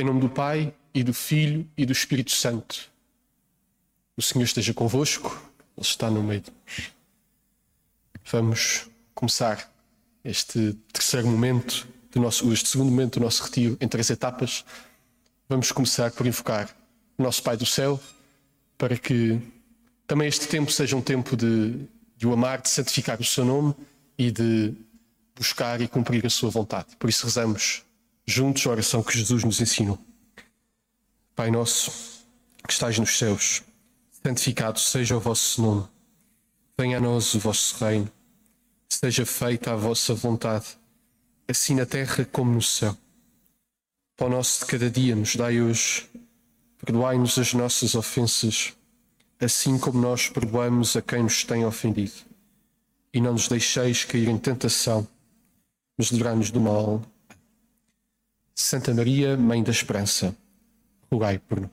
Em nome do Pai e do Filho e do Espírito Santo. O Senhor esteja convosco, Ele está no meio de nós. Vamos começar este terceiro momento, do nosso, este segundo momento do nosso retiro em três etapas. Vamos começar por invocar o nosso Pai do céu para que também este tempo seja um tempo de, de o amar, de santificar o seu nome e de buscar e cumprir a sua vontade. Por isso rezamos juntos a oração que Jesus nos ensinou. Pai nosso, que estais nos céus, santificado seja o vosso nome. Venha a nós o vosso reino. Seja feita a vossa vontade, assim na terra como no céu. Pão nosso de cada dia nos dai hoje. Perdoai-nos as nossas ofensas, assim como nós perdoamos a quem nos tem ofendido. E não nos deixeis cair em tentação, mas livrai-nos do mal. Santa Maria, Mãe da Esperança, rogai por nós.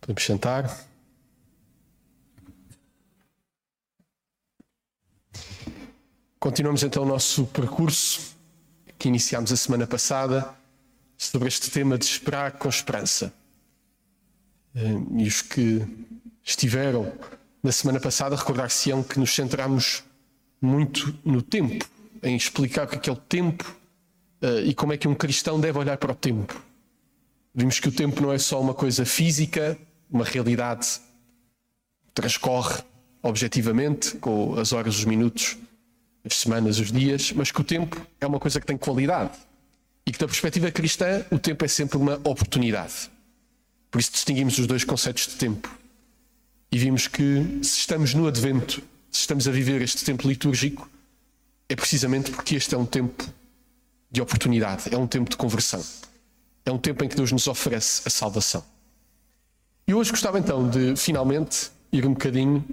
Podemos sentar. Continuamos então o nosso percurso que iniciámos a semana passada sobre este tema de esperar com esperança. Eh, e os que estiveram na semana passada recordar-se-ão que nos centramos muito no tempo, em explicar o que é, é o tempo uh, e como é que um cristão deve olhar para o tempo. Vimos que o tempo não é só uma coisa física, uma realidade transcorre objetivamente, com as horas, os minutos, as semanas, os dias, mas que o tempo é uma coisa que tem qualidade. E que, da perspectiva cristã, o tempo é sempre uma oportunidade. Por isso distinguimos os dois conceitos de tempo. E vimos que se estamos no Advento, se estamos a viver este tempo litúrgico, é precisamente porque este é um tempo de oportunidade, é um tempo de conversão. É um tempo em que Deus nos oferece a salvação. E hoje gostava então de finalmente ir um bocadinho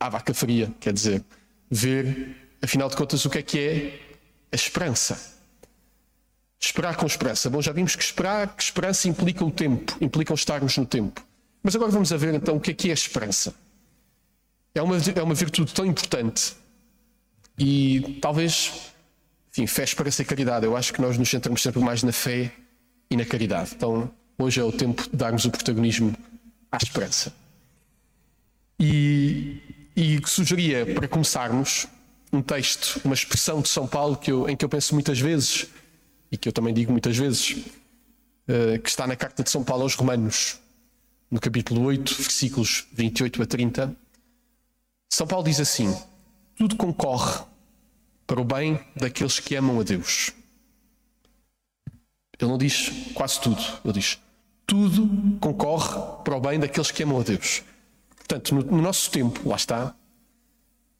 à vaca fria, quer dizer, ver, afinal de contas, o que é que é a esperança. Esperar com esperança. Bom, já vimos que esperar, que esperança implica o tempo, implica estarmos no tempo. Mas agora vamos a ver então o que é que é a esperança. É uma, é uma virtude tão importante e talvez enfim, fé, esperança e caridade. Eu acho que nós nos centramos sempre mais na fé e na caridade. Então, hoje é o tempo de darmos o protagonismo à esperança. E, e sugeria, para começarmos, um texto, uma expressão de São Paulo que eu, em que eu penso muitas vezes, e que eu também digo muitas vezes, uh, que está na carta de São Paulo aos Romanos, no capítulo 8, versículos 28 a 30. São Paulo diz assim: Tudo concorre para o bem daqueles que amam a Deus. Ele não diz quase tudo, ele diz tudo concorre para o bem daqueles que amam a Deus. Portanto, no, no nosso tempo, lá está,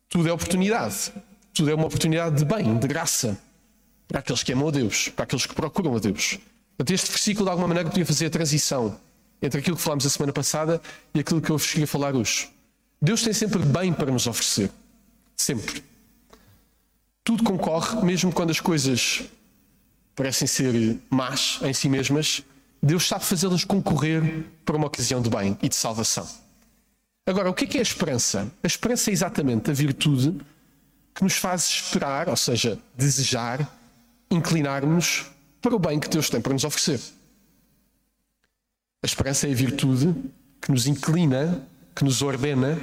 tudo é oportunidade. Tudo é uma oportunidade de bem, de graça, para aqueles que amam a Deus, para aqueles que procuram a Deus. Portanto, este versículo, de alguma maneira, podia fazer a transição entre aquilo que falámos a semana passada e aquilo que eu vos queria falar hoje. Deus tem sempre bem para nos oferecer. Sempre. Tudo concorre, mesmo quando as coisas parecem ser más em si mesmas, Deus sabe fazê-las concorrer para uma ocasião de bem e de salvação. Agora, o que é, que é a esperança? A esperança é exatamente a virtude que nos faz esperar, ou seja, desejar, inclinar-nos para o bem que Deus tem para nos oferecer. A esperança é a virtude que nos inclina, que nos ordena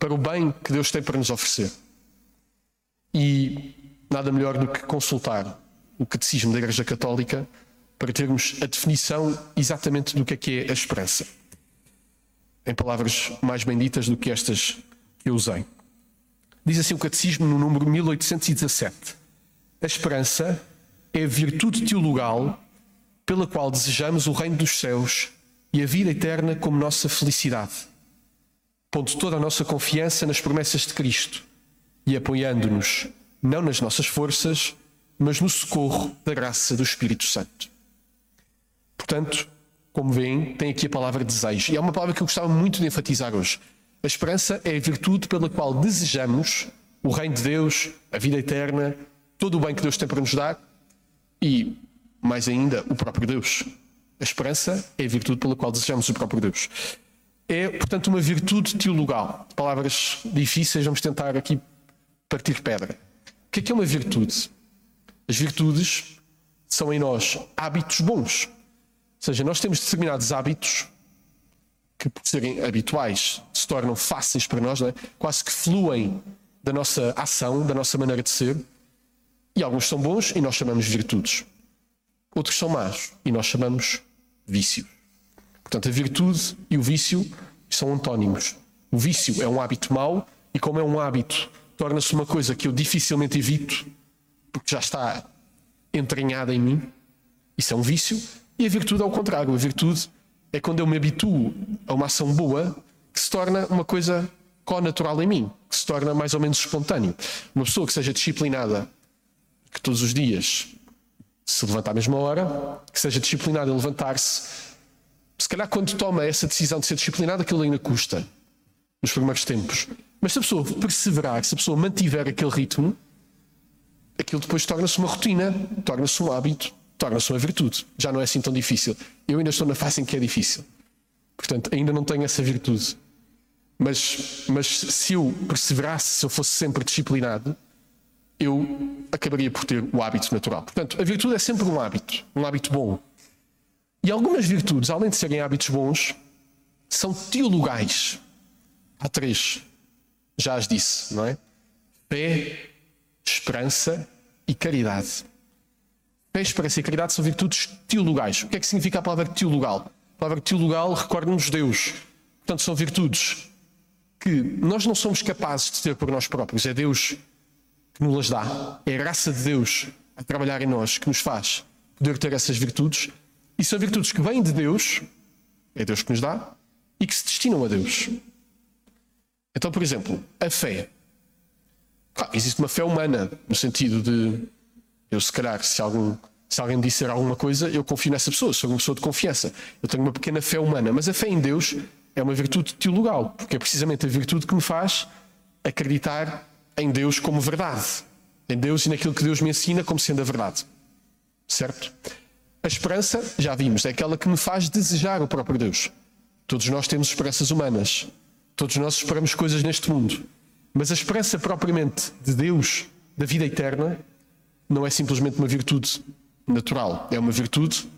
para o bem que Deus tem para nos oferecer. E nada melhor do que consultar o Catecismo da Igreja Católica para termos a definição exatamente do que é que é a esperança. Em palavras mais benditas do que estas que eu usei. Diz assim o Catecismo no número 1817: A esperança é a virtude teologal pela qual desejamos o reino dos céus e a vida eterna como nossa felicidade, pondo toda a nossa confiança nas promessas de Cristo e apoiando-nos não nas nossas forças, mas no socorro da graça do Espírito Santo. Portanto, como veem, tem aqui a palavra desejo. E é uma palavra que eu gostava muito de enfatizar hoje. A esperança é a virtude pela qual desejamos o reino de Deus, a vida eterna, todo o bem que Deus tem para nos dar e, mais ainda, o próprio Deus. A esperança é a virtude pela qual desejamos o próprio Deus. É, portanto, uma virtude teologal. Palavras difíceis, vamos tentar aqui partir pedra. O que é que é uma virtude? As virtudes são em nós hábitos bons. Ou seja, nós temos determinados hábitos que, por serem habituais, se tornam fáceis para nós, é? quase que fluem da nossa ação, da nossa maneira de ser. E alguns são bons e nós chamamos virtudes. Outros são más e nós chamamos vícios. Portanto, a virtude e o vício são antónimos. O vício é um hábito mau e, como é um hábito, torna-se uma coisa que eu dificilmente evito, porque já está entranhada em mim. Isso é um vício. E a virtude é o contrário. A virtude é quando eu me habituo a uma ação boa que se torna uma coisa co-natural em mim, que se torna mais ou menos espontâneo. Uma pessoa que seja disciplinada, que todos os dias se levanta à mesma hora, que seja disciplinada em levantar-se, se calhar quando toma essa decisão de ser disciplinada, aquilo ainda custa nos primeiros tempos. Mas se a pessoa perseverar, se a pessoa mantiver aquele ritmo, aquilo depois torna-se uma rotina, torna-se um hábito, torna-se uma virtude. Já não é assim tão difícil. Eu ainda estou na fase em que é difícil. Portanto, ainda não tenho essa virtude. Mas, mas se eu perseverasse, se eu fosse sempre disciplinado, eu acabaria por ter o hábito natural. Portanto, a virtude é sempre um hábito, um hábito bom. E algumas virtudes, além de serem hábitos bons, são teologais. Há três. Já as disse, não é? Fé, esperança e caridade. Fé, esperança e caridade são virtudes teologais. O que é que significa a palavra teologal? A palavra teologal recorda-nos Deus. Portanto, são virtudes que nós não somos capazes de ter por nós próprios. É Deus que nos las dá. É a graça de Deus a trabalhar em nós que nos faz poder ter essas virtudes. E são virtudes que vêm de Deus, é Deus que nos dá, e que se destinam a Deus. Então, por exemplo, a fé. Claro, existe uma fé humana, no sentido de eu, se calhar, se, algum, se alguém disser alguma coisa, eu confio nessa pessoa, sou uma pessoa de confiança. Eu tenho uma pequena fé humana, mas a fé em Deus é uma virtude teologal, porque é precisamente a virtude que me faz acreditar em Deus como verdade. Em Deus e naquilo que Deus me ensina como sendo a verdade. Certo? A esperança, já vimos, é aquela que me faz desejar o próprio Deus. Todos nós temos esperanças humanas. Todos nós esperamos coisas neste mundo. Mas a esperança propriamente de Deus, da vida eterna, não é simplesmente uma virtude natural, é uma virtude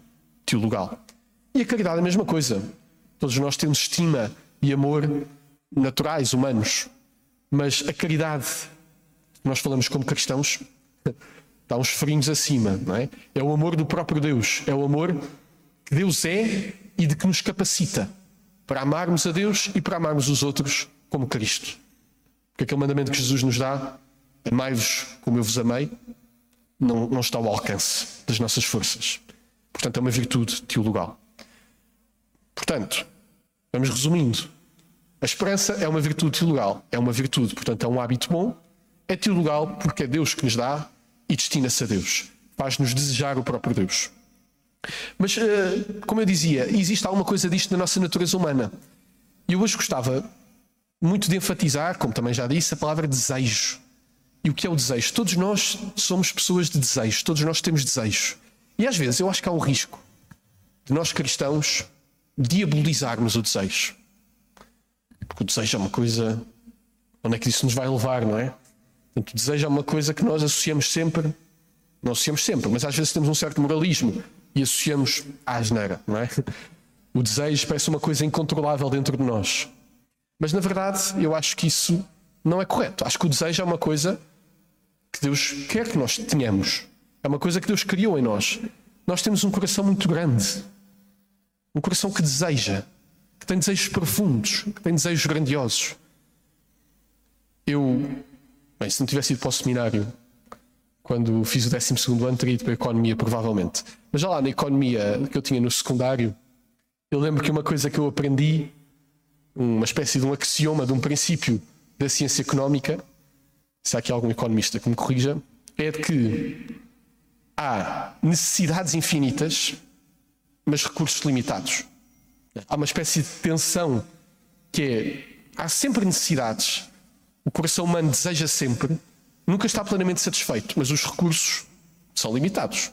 teologal. E a caridade é a mesma coisa. Todos nós temos estima e amor naturais, humanos. Mas a caridade, nós falamos como cristãos, está uns frinhos acima, não é? É o amor do próprio Deus. É o amor que Deus é e de que nos capacita para amarmos a Deus e para amarmos os outros como Cristo. Porque aquele mandamento que Jesus nos dá, amai-vos como eu vos amei, não, não está ao alcance das nossas forças. Portanto, é uma virtude teologal. Portanto, vamos resumindo. A esperança é uma virtude teologal. É uma virtude, portanto, é um hábito bom. É teologal porque é Deus que nos dá e destina-se a Deus. Faz-nos desejar o próprio Deus. Mas, eh, como eu dizia, existe alguma coisa disto na nossa natureza humana. E eu hoje gostava muito de enfatizar, como também já disse, a palavra desejo. E o que é o desejo? Todos nós somos pessoas de desejo, todos nós temos desejo. E às vezes eu acho que há um risco de nós cristãos diabolizarmos o desejo. Porque o desejo é uma coisa. Onde é que isso nos vai levar, não é? Portanto, o desejo é uma coisa que nós associamos sempre, não associamos sempre, mas às vezes temos um certo moralismo e associamos à asneira, não é? O desejo parece uma coisa incontrolável dentro de nós. Mas na verdade, eu acho que isso não é correto. Acho que o desejo é uma coisa que Deus quer que nós tenhamos. É uma coisa que Deus criou em nós. Nós temos um coração muito grande. Um coração que deseja, que tem desejos profundos, que tem desejos grandiosos. Eu, bem, se não tivesse ido para o seminário quando fiz o 12 ano, teria ido para a economia, provavelmente. Mas já lá na economia que eu tinha no secundário, eu lembro que uma coisa que eu aprendi, uma espécie de um axioma, de um princípio da ciência económica, se há aqui algum economista que me corrija, é de que há necessidades infinitas, mas recursos limitados. Há uma espécie de tensão que é há sempre necessidades, o coração humano deseja sempre, nunca está plenamente satisfeito, mas os recursos são limitados.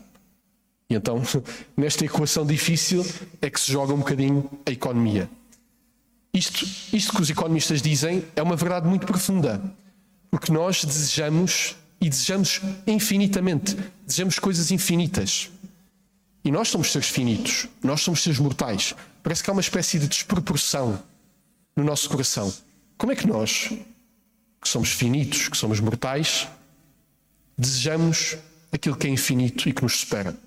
E então, nesta equação difícil, é que se joga um bocadinho a economia. Isto, isto que os economistas dizem é uma verdade muito profunda, porque nós desejamos e desejamos infinitamente, desejamos coisas infinitas. E nós somos seres finitos, nós somos seres mortais. Parece que há uma espécie de desproporção no nosso coração. Como é que nós, que somos finitos, que somos mortais, desejamos aquilo que é infinito e que nos supera?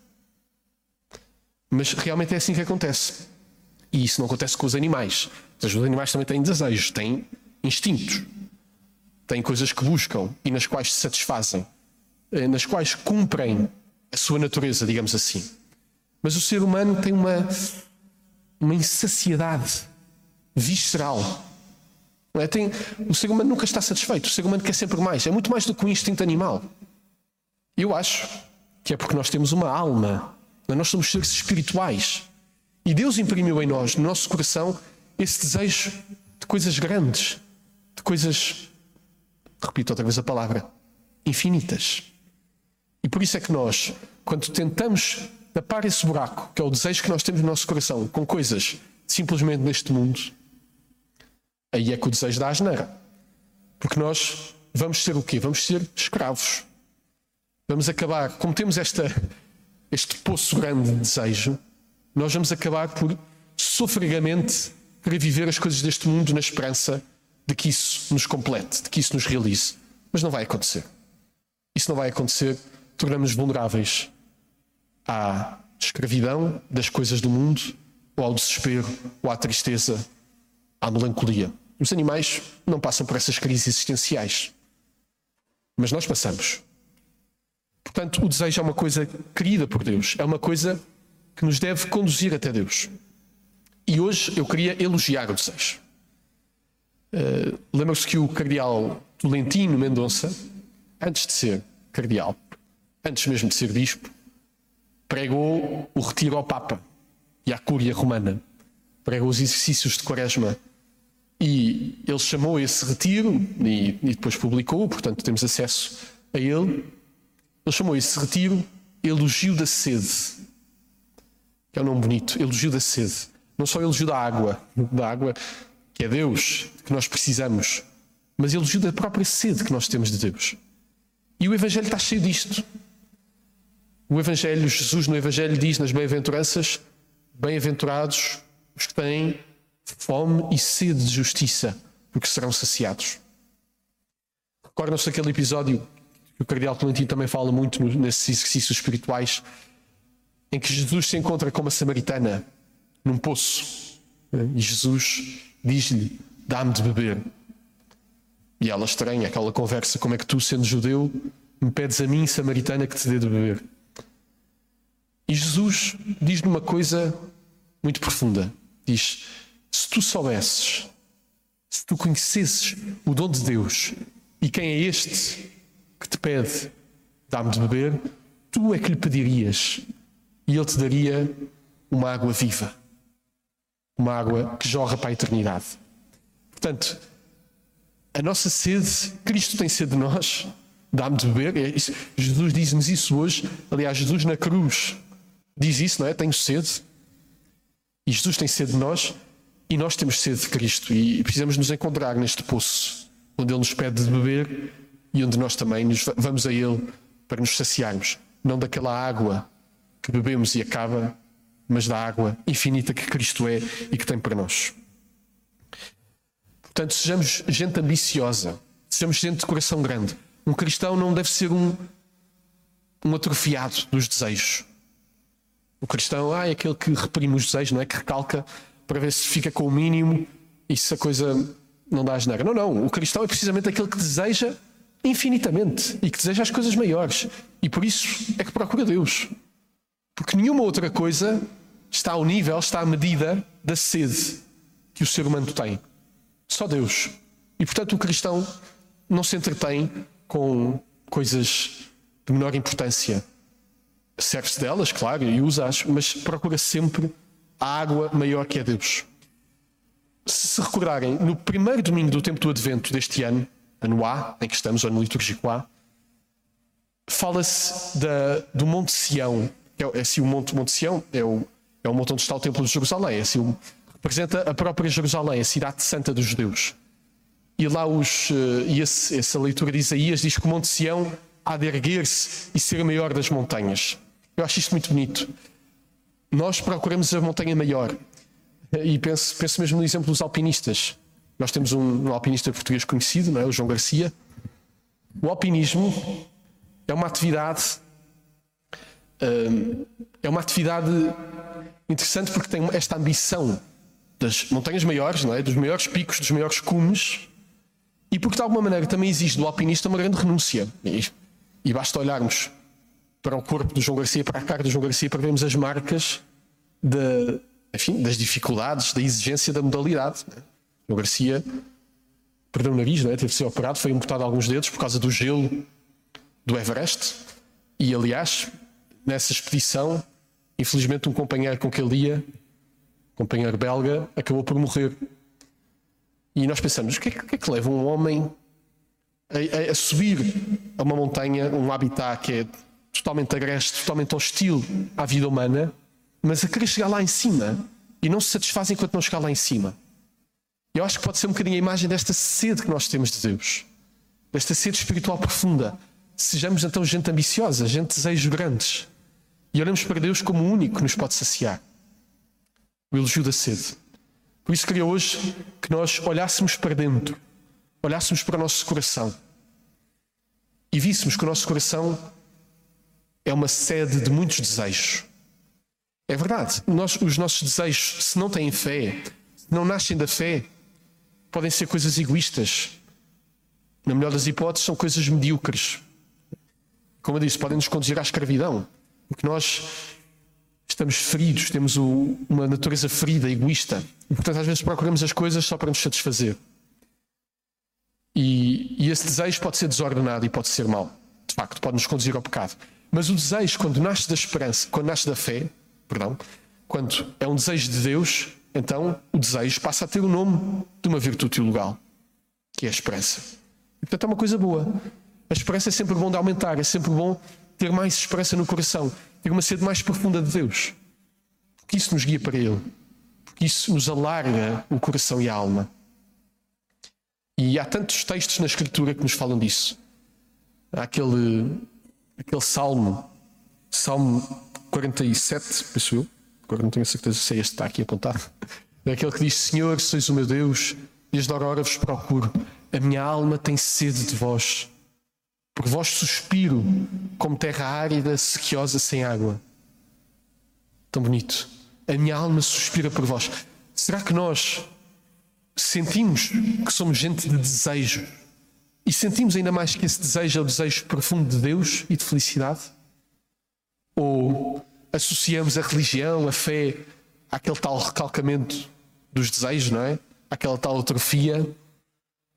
Mas realmente é assim que acontece. E isso não acontece com os animais. Os animais também têm desejos, têm instintos, têm coisas que buscam e nas quais se satisfazem, eh, nas quais cumprem a sua natureza, digamos assim. Mas o ser humano tem uma, uma insaciedade visceral. É? Tem, o ser humano nunca está satisfeito, o ser humano quer sempre mais. É muito mais do que um instinto animal. Eu acho que é porque nós temos uma alma, nós somos seres espirituais. E Deus imprimiu em nós, no nosso coração, esse desejo de coisas grandes, de coisas, repito outra vez a palavra, infinitas. E por isso é que nós, quando tentamos tapar esse buraco, que é o desejo que nós temos no nosso coração, com coisas simplesmente neste mundo, aí é que o desejo dá asneira. Porque nós vamos ser o quê? Vamos ser escravos. Vamos acabar, como temos esta, este poço grande de desejo, nós vamos acabar por sofregamente querer viver as coisas deste mundo na esperança de que isso nos complete, de que isso nos realize. Mas não vai acontecer. Isso não vai acontecer. Tornamos-nos vulneráveis à escravidão das coisas do mundo, ou ao desespero, ou à tristeza, à melancolia. Os animais não passam por essas crises existenciais. Mas nós passamos. Portanto, o desejo é uma coisa querida por Deus, é uma coisa que nos deve conduzir até Deus. E hoje eu queria elogiar o desejo. Uh, Lembra-se que o cardeal Tolentino Mendonça, antes de ser cardeal, antes mesmo de ser bispo, pregou o retiro ao Papa e à Cúria Romana. Pregou os exercícios de Quaresma. E ele chamou esse retiro, e, e depois publicou, portanto temos acesso a ele. Ele chamou esse retiro Elogio da Sede. Que é um nome bonito, Elogio da Sede. Não só elogio da água, da água que é Deus, que nós precisamos, mas elogio da própria sede que nós temos de Deus. E o Evangelho está cheio disto. O Evangelho, Jesus no Evangelho diz nas bem-aventuranças: Bem-aventurados os que têm fome e sede de justiça, porque serão saciados. Recordam-se aquele episódio que o Cardeal Tolentino também fala muito nesses exercícios espirituais, em que Jesus se encontra com uma samaritana num poço e Jesus diz-lhe: Dá-me de beber. E ela estranha aquela conversa: Como é que tu, sendo judeu, me pedes a mim, samaritana, que te dê de beber? E Jesus diz-lhe uma coisa muito profunda: Diz, se tu soubesses, se tu conhecesses o dom de Deus e quem é este que te pede, dá-me de beber, tu é que lhe pedirias e ele te daria uma água viva, uma água que jorra para a eternidade. Portanto, a nossa sede, Cristo tem sede de nós, dá-me de beber. É Jesus diz-nos isso hoje. Aliás, Jesus na cruz diz isso, não é? Tenho sede. E Jesus tem sede de nós e nós temos sede de Cristo. E precisamos nos encontrar neste poço onde Ele nos pede de beber e onde nós também nos vamos a Ele para nos saciarmos. Não daquela água que bebemos e acaba, mas da água infinita que Cristo é e que tem para nós. Portanto, sejamos gente ambiciosa, sejamos gente de coração grande. Um cristão não deve ser um, um atrofiado dos desejos. O cristão ah, é aquele que reprime os desejos, não é? Que recalca para ver se fica com o mínimo e se a coisa não dá asneira. Não, não. O cristão é precisamente aquele que deseja infinitamente e que deseja as coisas maiores. E por isso é que procura Deus. Porque nenhuma outra coisa está ao nível, está à medida da sede que o ser humano tem. Só Deus. E portanto o cristão não se entretém com coisas de menor importância serve-se delas, claro, e usa-as, mas procura sempre a água maior que é Deus. Se se recordarem, no primeiro domingo do tempo do Advento deste ano, ano A, em que estamos, ano litúrgico A, fala-se do Monte Sião. É, é assim o Monte, Monte Sião, é o, é o monte onde está o Templo de Jerusalém, é assim, representa a própria Jerusalém, a cidade santa dos judeus. E lá os, eh, e esse, essa leitura de Isaías diz que o Monte Sião há de erguer-se e ser maior das montanhas. Eu acho isto muito bonito. Nós procuramos a montanha maior. E penso, penso mesmo no exemplo dos alpinistas. Nós temos um, um alpinista português conhecido, não é? o João Garcia. O alpinismo é uma atividade hum, é uma atividade interessante porque tem esta ambição das montanhas maiores, não é? dos maiores picos, dos maiores cumes, e porque de alguma maneira também exige do alpinista uma grande renúncia. E basta olharmos para o corpo do João Garcia, para a cara do João Garcia, para vermos as marcas de, enfim, das dificuldades, da exigência da modalidade. Né? O Garcia perdeu o nariz, né? teve de ser operado, foi amputado alguns dedos por causa do gelo do Everest. E aliás, nessa expedição, infelizmente, um companheiro com que ele ia, companheiro belga, acabou por morrer. E nós pensamos: o que é, que, é que leva um homem a, a, a, subir a uma montanha, um habitat que é totalmente agreste, totalmente hostil à vida humana, mas a querer chegar lá em cima e não se satisfaz enquanto não chegar lá em cima? Eu acho que pode ser um bocadinho a imagem desta sede que nós temos de Deus, desta sede espiritual profunda. Sejamos então gente ambiciosa, gente de desejos grandes e olhamos para Deus como o único que nos pode saciar. O elogio da sede. Por isso queria hoje que nós olhássemos para dentro, olhássemos para o nosso coração e víssemos que o nosso coração é uma sede de muitos desejos. É verdade, nós, os nossos desejos, se não têm fé, se não nascem da fé, podem ser coisas egoístas. Na melhor das hipóteses, são coisas medíocres. Como eu disse, podem nos conduzir à escravidão. Porque nós estamos feridos, temos o, uma natureza ferida, egoísta. E, portanto, às vezes procuramos as coisas só para nos satisfazer. E, e esse desejo pode ser desordenado e pode ser mau. De facto, pode nos conduzir ao pecado. Mas o desejo, quando nasce da esperança, quando nasce da fé, perdão, quando é um desejo de Deus, então o desejo passa a ter o nome de uma virtude teologal, que é a esperança. E, portanto, é uma coisa boa. A esperança é sempre bom de aumentar, é sempre bom ter mais esperança no coração, ter uma sede mais profunda de Deus. Porque isso nos guia para Ele. Porque isso nos alarga o coração e a alma. E há tantos textos na Escritura que nos falam disso. Há aquele, aquele salmo, Salmo 47, penso eu, agora não tenho certeza se é este que está aqui apontado. É aquele que diz: Senhor, sois o meu Deus, desde a aurora vos procuro. A minha alma tem sede de vós. Por vós suspiro, como terra árida, sequiosa, sem água. Tão bonito. A minha alma suspira por vós. Será que nós sentimos que somos gente de desejo? E sentimos ainda mais que esse desejo é o desejo profundo de Deus e de felicidade? Ou associamos a religião, a fé, àquele tal recalcamento dos desejos, não é? Aquela tal atrofia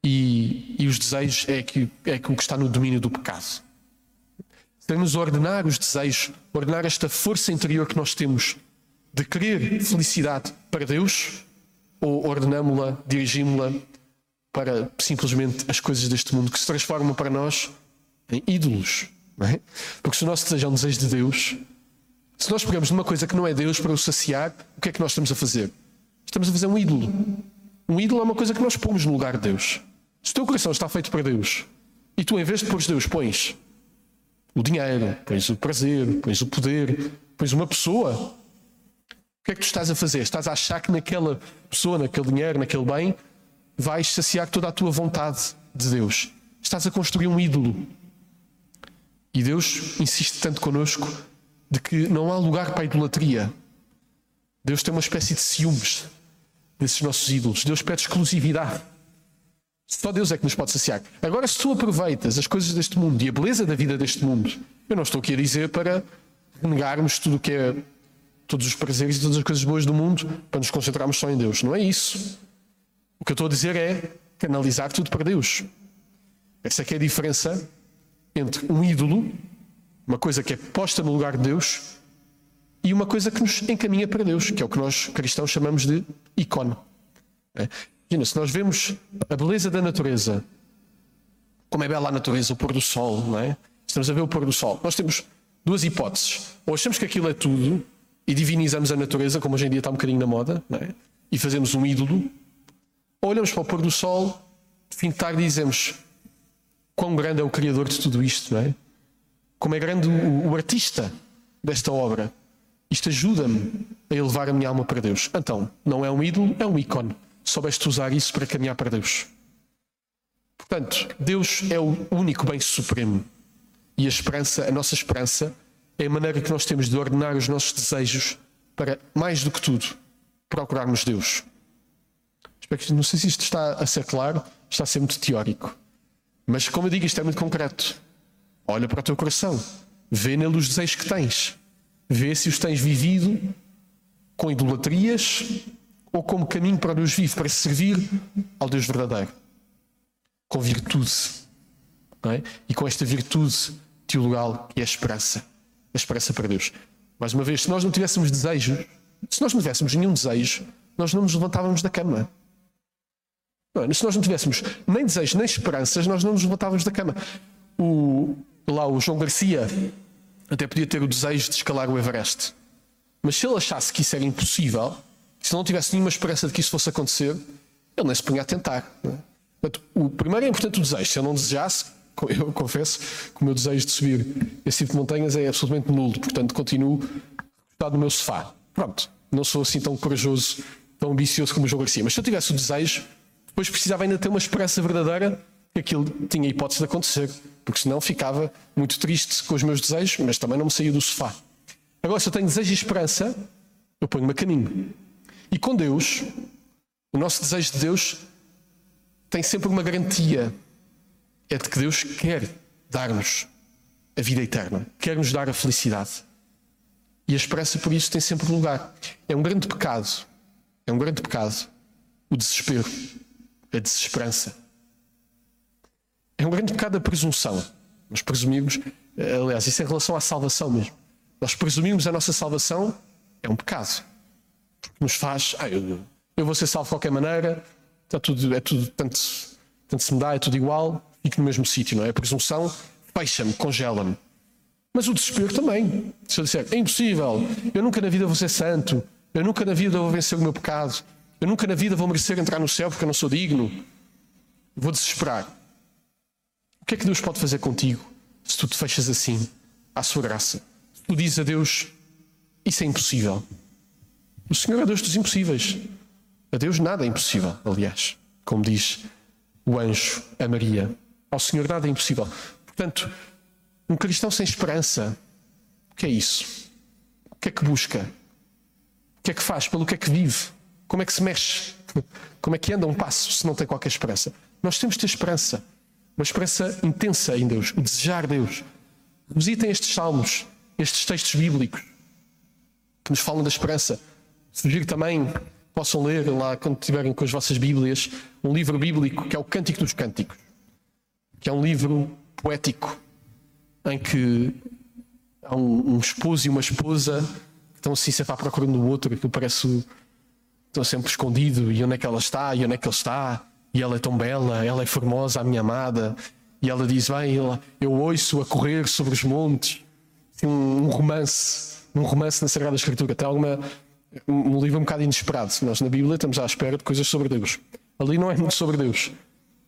e, e os desejos é, que, é que o que está no domínio do pecado. Devemos ordenar os desejos, ordenar esta força interior que nós temos de querer felicidade para Deus ou ordenamos-la, dirigimos-la para simplesmente as coisas deste mundo que se transformam para nós em ídolos. É? Porque se o nosso desejo é um desejo de Deus, se nós pegamos numa coisa que não é Deus para o saciar, o que é que nós estamos a fazer? Estamos a fazer um ídolo. Um ídolo é uma coisa que nós pomos no lugar de Deus. Se o teu coração está feito para Deus e tu, em vez de pôr Deus, pões o dinheiro, pões o prazer, pões o poder, pões uma pessoa, o que é que tu estás a fazer? Estás a achar que naquela pessoa, naquele dinheiro, naquele bem, vais saciar toda a tua vontade de Deus. Estás a construir um ídolo. E Deus insiste tanto connosco de que não há lugar para a idolatria. Deus tem uma espécie de ciúmes desses nossos ídolos. Deus pede exclusividade. Só Deus é que nos pode saciar. Agora, se tu aproveitas as coisas deste mundo e a beleza da vida deste mundo, eu não estou aqui a dizer para negarmos tudo o que é todos os prazeres e todas as coisas boas do mundo para nos concentrarmos só em Deus. Não é isso. O que eu estou a dizer é canalizar tudo para Deus. Essa é é a diferença entre um ídolo, uma coisa que é posta no lugar de Deus, e uma coisa que nos encaminha para Deus, que é o que nós cristãos chamamos de ícone. É? Imagina, se nós vemos a beleza da natureza, como é bela a natureza, o pôr do sol, não é? Estamos a ver o pôr do sol. Nós temos duas hipóteses. Ou achamos que aquilo é tudo e divinizamos a natureza, como hoje em dia está um bocadinho na moda, é? e fazemos um ídolo. Olhamos para o pôr do sol, de fim de tarde e dizemos quão grande é o Criador de tudo isto, não é? Como é grande o, o artista desta obra. Isto ajuda-me a elevar a minha alma para Deus. Então, não é um ídolo, é um ícone. Soubeste usar isso para caminhar para Deus. Portanto, Deus é o único bem supremo. E a esperança, a nossa esperança, é a maneira que nós temos de ordenar os nossos desejos para, mais do que tudo, procurarmos Deus. Não sei se isto está a ser claro, está a ser muito teórico. Mas, como eu digo, isto é muito concreto. Olha para o teu coração, vê nele os desejos que tens, vê se os tens vivido com idolatrias ou como caminho para o Deus vivo, para servir ao Deus verdadeiro, com virtude. É? E com esta virtude teologal que é a esperança a esperança para Deus. Mais uma vez, se nós não tivéssemos desejos, se nós não tivéssemos nenhum desejo, nós não nos levantávamos da cama. Se nós não tivéssemos nem desejos nem esperanças, nós não nos levantávamos da cama. O, lá o João Garcia até podia ter o desejo de escalar o Everest. Mas se ele achasse que isso era impossível, se não tivesse nenhuma esperança de que isso fosse acontecer, ele nem se punha a tentar. É? Portanto, o primeiro é importante o desejo. Se eu não desejasse, eu confesso que o meu desejo de subir esse tipo de montanhas é absolutamente nulo. Portanto, continuo recostado no meu sofá. Pronto, não sou assim tão corajoso, tão ambicioso como o João Garcia. Mas se eu tivesse o desejo, depois precisava ainda ter uma esperança verdadeira que aquilo tinha hipótese de acontecer. Porque senão ficava muito triste com os meus desejos, mas também não me saía do sofá. Agora, se eu tenho desejo e esperança, eu ponho-me a caminho. E com Deus, o nosso desejo de Deus tem sempre uma garantia é de que Deus quer dar-nos a vida eterna, quer nos dar a felicidade. E a esperança por isso tem sempre lugar. É um grande pecado, é um grande pecado o desespero, a desesperança. É um grande pecado a presunção. Nós presumimos, aliás, isso é em relação à salvação mesmo. Nós presumimos a nossa salvação é um pecado. Porque nos faz, ah, eu, eu vou ser salvo de qualquer maneira, está tudo, é tudo, tanto, tanto se me dá, é tudo igual fique no mesmo sítio, não é? A presunção fecha-me, congela-me. Mas o desespero também. Se eu disser, é impossível, eu nunca na vida vou ser santo, eu nunca na vida vou vencer o meu pecado, eu nunca na vida vou merecer entrar no céu porque eu não sou digno, vou desesperar. O que é que Deus pode fazer contigo se tu te fechas assim, à sua graça? Se tu dizes a Deus, isso é impossível. O Senhor é Deus dos impossíveis. A Deus nada é impossível, aliás, como diz o anjo a Maria. Ao Senhor nada é impossível. Portanto, um cristão sem esperança, o que é isso? O que é que busca? O que é que faz? Pelo que é que vive? Como é que se mexe? Como é que anda um passo se não tem qualquer esperança? Nós temos de ter esperança. Uma esperança intensa em Deus, o desejar Deus. Visitem estes salmos, estes textos bíblicos que nos falam da esperança. Sugiro também possam ler lá quando estiverem com as vossas Bíblias um livro bíblico que é o Cântico dos Cânticos que é um livro poético em que há um, um esposo e uma esposa que estão assim sempre à procura do outro, aquilo parece estão sempre escondido. E onde é que ela está? E onde é que ele está? E ela é tão bela, ela é formosa, a minha amada. E ela diz, bem, eu ouço a correr sobre os montes. Um, um romance um romance na Sagrada Escritura. Tem alguma um livro um bocado inesperado. Nós na Bíblia estamos à espera de coisas sobre Deus. Ali não é muito sobre Deus.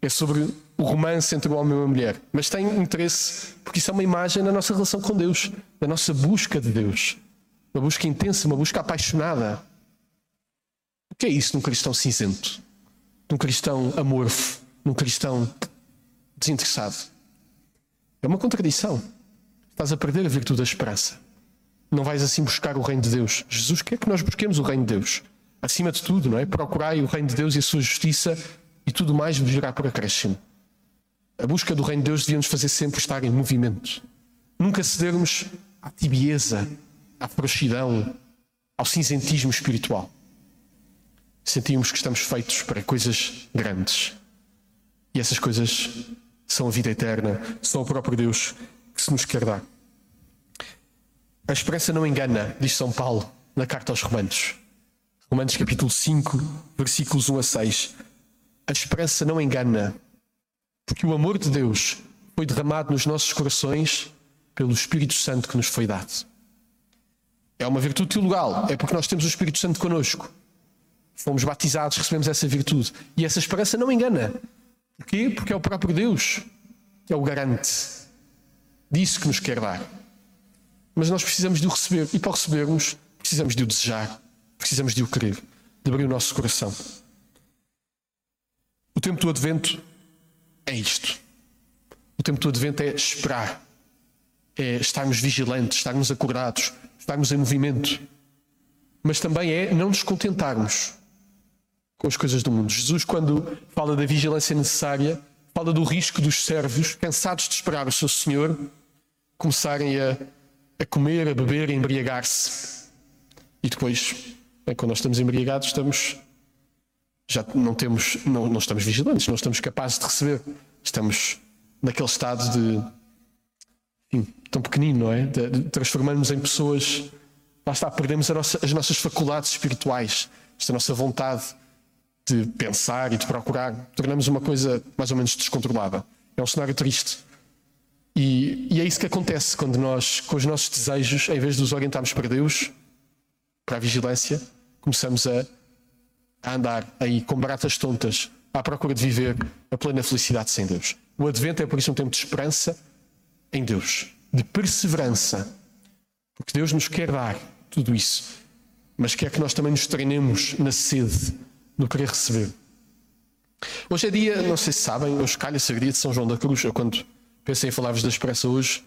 É sobre o romance entre o homem e a mulher, mas tem interesse porque isso é uma imagem da nossa relação com Deus, da nossa busca de Deus, uma busca intensa, uma busca apaixonada. O que é isso num cristão cinzento? Num cristão amorfo? Num cristão desinteressado? É uma contradição. Estás a perder a virtude da esperança. Não vais assim buscar o reino de Deus. Jesus quer que nós busquemos o reino de Deus. Acima de tudo, não é? Procurai o reino de Deus e a sua justiça e tudo mais virá por acréscimo. A busca do reino de Deus devia nos fazer sempre estar em movimento. Nunca cedermos à tibieza, à frouxidão, ao cinzentismo espiritual. Sentimos que estamos feitos para coisas grandes. E essas coisas são a vida eterna, são o próprio Deus que se nos quer dar. A esperança não engana, diz São Paulo na carta aos Romanos. Romanos capítulo 5, versículos 1 a 6. A esperança não engana, porque o amor de Deus foi derramado nos nossos corações pelo Espírito Santo que nos foi dado. É uma virtude teologal, é porque nós temos o Espírito Santo conosco. Fomos batizados, recebemos essa virtude. E essa esperança não engana. Porquê? Porque é o próprio Deus que é o garante disso que nos quer dar. Mas nós precisamos de o receber. E para o recebermos, precisamos de o desejar, precisamos de o querer, de abrir o nosso coração. O tempo do advento é isto. O tempo do advento é esperar, é estarmos vigilantes, estarmos acordados, estarmos em movimento. Mas também é não nos contentarmos com as coisas do mundo. Jesus, quando fala da vigilância necessária, fala do risco dos servos, cansados de esperar o seu Senhor, começarem a, a comer, a beber, a embriagar-se. E depois, bem, quando nós estamos embriagados, estamos já não temos, não, não estamos vigilantes, não estamos capazes de receber. Estamos naquele estado de enfim, tão pequenino, não é? De, de transformarmos em pessoas. Lá está, perdemos nossa, as nossas faculdades espirituais, esta nossa vontade de pensar e de procurar, tornamos uma coisa mais ou menos descontrolada. É um cenário triste. E, e, é isso que acontece quando nós, com os nossos desejos, em vez de os orientarmos para Deus, para a vigilância, começamos a, a andar aí com baratas tontas à procura de viver a plena felicidade sem Deus. O advento é por isso um tempo de esperança em Deus, de perseverança, porque Deus nos quer dar tudo isso, mas quer que nós também nos treinemos na sede, no querer receber. Hoje é dia, não sei se sabem, hoje calha-se dia de São João da Cruz. Eu, quando pensei em falar-vos da expressa hoje,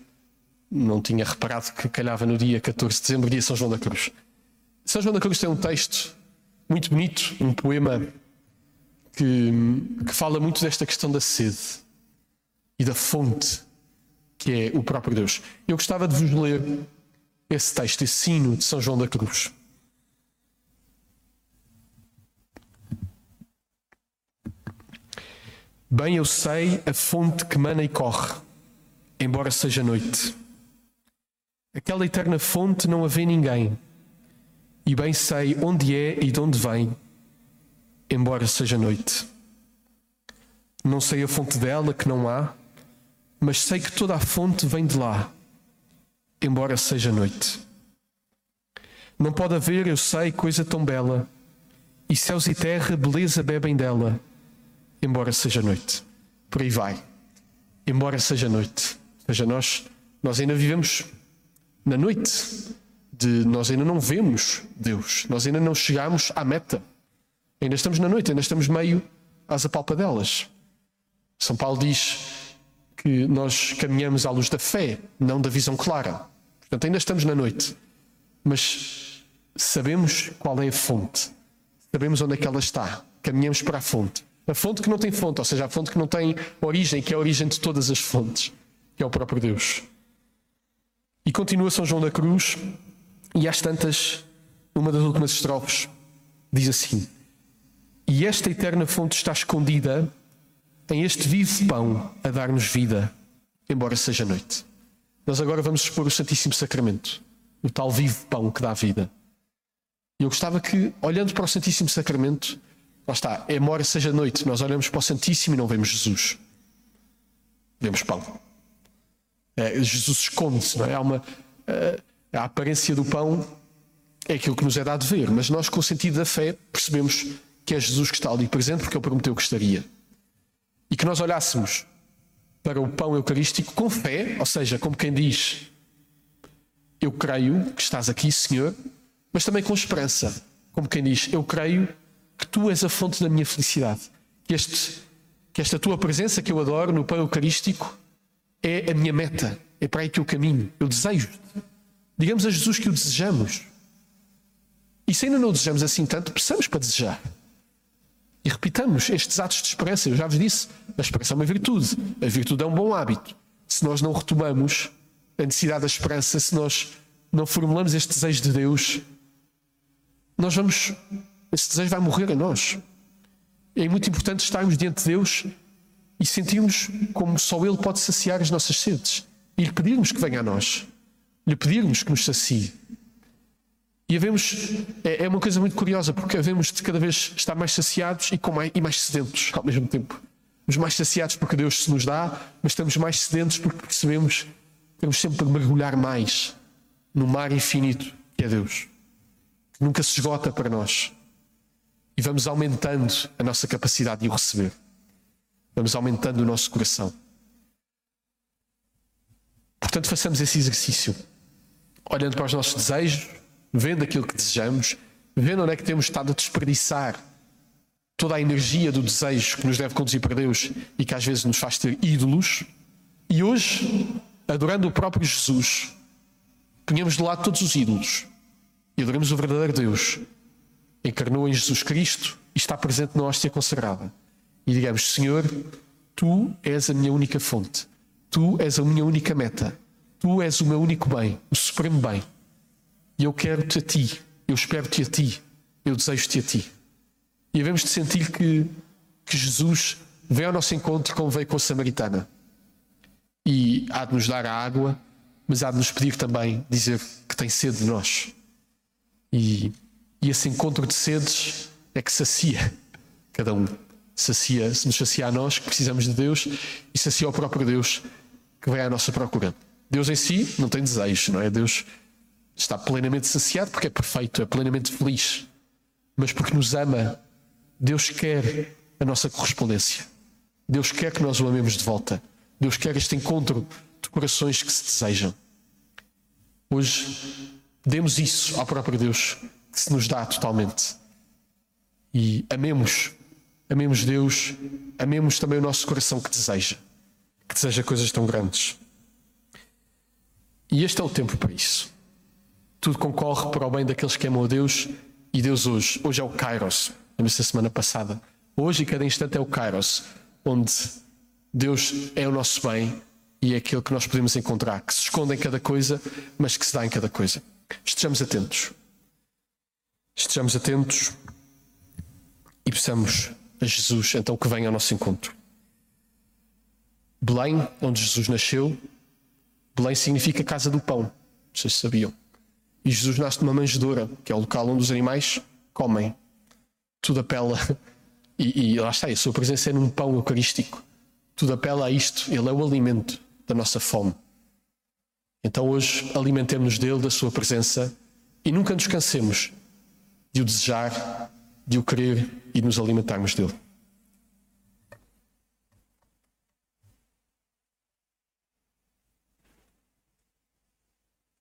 não tinha reparado que calhava no dia 14 de dezembro, dia São João da Cruz. São João da Cruz tem um texto muito bonito, um poema que, que fala muito desta questão da sede e da fonte que é o próprio Deus. Eu gostava de vos ler esse texto, esse sino de São João da Cruz. Bem eu sei a fonte que mana e corre embora seja noite. Aquela eterna fonte não a vê ninguém, e bem sei onde é e de onde vem, embora seja noite. Não sei a fonte dela, que não há, mas sei que toda a fonte vem de lá, embora seja noite. Não pode haver, eu sei, coisa tão bela, e céus e terra, beleza bebem dela, embora seja noite. Por aí vai, embora seja noite seja, nós, nós ainda vivemos na noite, de, nós ainda não vemos Deus, nós ainda não chegamos à meta, ainda estamos na noite, ainda estamos meio às apalpadelas. São Paulo diz que nós caminhamos à luz da fé, não da visão clara. Portanto, ainda estamos na noite, mas sabemos qual é a fonte, sabemos onde é que ela está, caminhamos para a fonte. A fonte que não tem fonte, ou seja, a fonte que não tem origem, que é a origem de todas as fontes que é o próprio Deus. E continua São João da Cruz, e às tantas, numa das últimas estrofes, diz assim: E esta eterna fonte está escondida em este vivo pão a dar-nos vida, embora seja noite. Nós agora vamos expor o Santíssimo Sacramento, o tal vivo pão que dá vida. E eu gostava que, olhando para o Santíssimo Sacramento, lá está, embora seja noite, nós olhamos para o Santíssimo e não vemos Jesus. Vemos pão. É, Jesus esconde-se, não é? Há uma, é, a aparência do pão é aquilo que nos é dado ver, mas nós, com o sentido da fé, percebemos que é Jesus que está ali presente porque Ele prometeu que estaria. E que nós olhássemos para o pão eucarístico com fé, ou seja, como quem diz: Eu creio que estás aqui, Senhor, mas também com esperança, como quem diz: Eu creio que tu és a fonte da minha felicidade, que, este, que esta tua presença que eu adoro no pão eucarístico é a minha meta, é para aí que eu caminho, eu desejo. Digamos a Jesus que o desejamos. E se ainda não o desejamos assim tanto, precisamos para desejar. E repitamos estes atos de esperança. Eu já vos disse, a esperança é uma virtude. A virtude é um bom hábito. Se nós não retomamos a necessidade da esperança, se nós não formulamos este desejo de Deus, nós vamos. Esse desejo vai morrer a nós. É muito importante estarmos diante de Deus e sentirmos como só Ele pode saciar as nossas sedes e lhe pedirmos que venha a nós, lhe pedirmos que nos sacie. E havemos, é, é uma coisa muito curiosa, porque havemos de cada vez estar mais saciados e, com mais, e mais sedentos ao mesmo tempo. Estamos mais saciados porque Deus se nos dá, mas estamos mais sedentos porque percebemos que temos sempre de mergulhar mais no mar infinito que é Deus, que nunca se esgota para nós. E vamos aumentando a nossa capacidade de o receber. Vamos aumentando o nosso coração. Portanto, façamos esse exercício, olhando para os nossos desejos, vendo aquilo que desejamos, vendo onde é que temos estado a desperdiçar toda a energia do desejo que nos deve conduzir para Deus e que às vezes nos faz ter ídolos, e hoje, adorando o próprio Jesus, ponhamos de lado todos os ídolos e adoramos o verdadeiro Deus, encarnou em Jesus Cristo e está presente na hóstia consagrada. E digamos: Senhor, tu és a minha única fonte, tu és a minha única meta, tu és o meu único bem, o supremo bem. E eu quero-te a ti, eu espero-te a ti, eu desejo-te a ti. E devemos de sentir que, que Jesus vem ao nosso encontro como veio com a Samaritana. E há de nos dar a água, mas há de nos pedir também, dizer que tem sede de nós. E, e esse encontro de sedes é que sacia cada um. Sacia, se nos sacia a nós, que precisamos de Deus, e sacia ao próprio Deus que vem à nossa procura. Deus em si não tem desejos, não é? Deus está plenamente saciado porque é perfeito, é plenamente feliz. Mas porque nos ama Deus quer a nossa correspondência. Deus quer que nós o amemos de volta. Deus quer este encontro de corações que se desejam. Hoje, demos isso ao próprio Deus, que se nos dá totalmente. E amemos, amemos Deus, amemos também o nosso coração que deseja, que deseja coisas tão grandes. E este é o tempo para isso. Tudo concorre para o bem daqueles que amam a Deus e Deus hoje. Hoje é o Kairos lembra-se da semana passada. Hoje e cada instante é o Kairos, onde Deus é o nosso bem e é aquilo que nós podemos encontrar, que se esconde em cada coisa, mas que se dá em cada coisa. Estejamos atentos. Estejamos atentos e peçamos a Jesus então que venha ao nosso encontro. Belém, onde Jesus nasceu, Belém significa casa do pão. Vocês sabiam. E Jesus nasce numa manjedoura, que é o local onde os animais comem tudo apela, e, e lá está, a sua presença é num pão eucarístico. Tudo apela a isto, ele é o alimento da nossa fome. Então hoje alimentemos-nos dele, da sua presença, e nunca nos cansemos de o desejar, de o querer e de nos alimentarmos dele.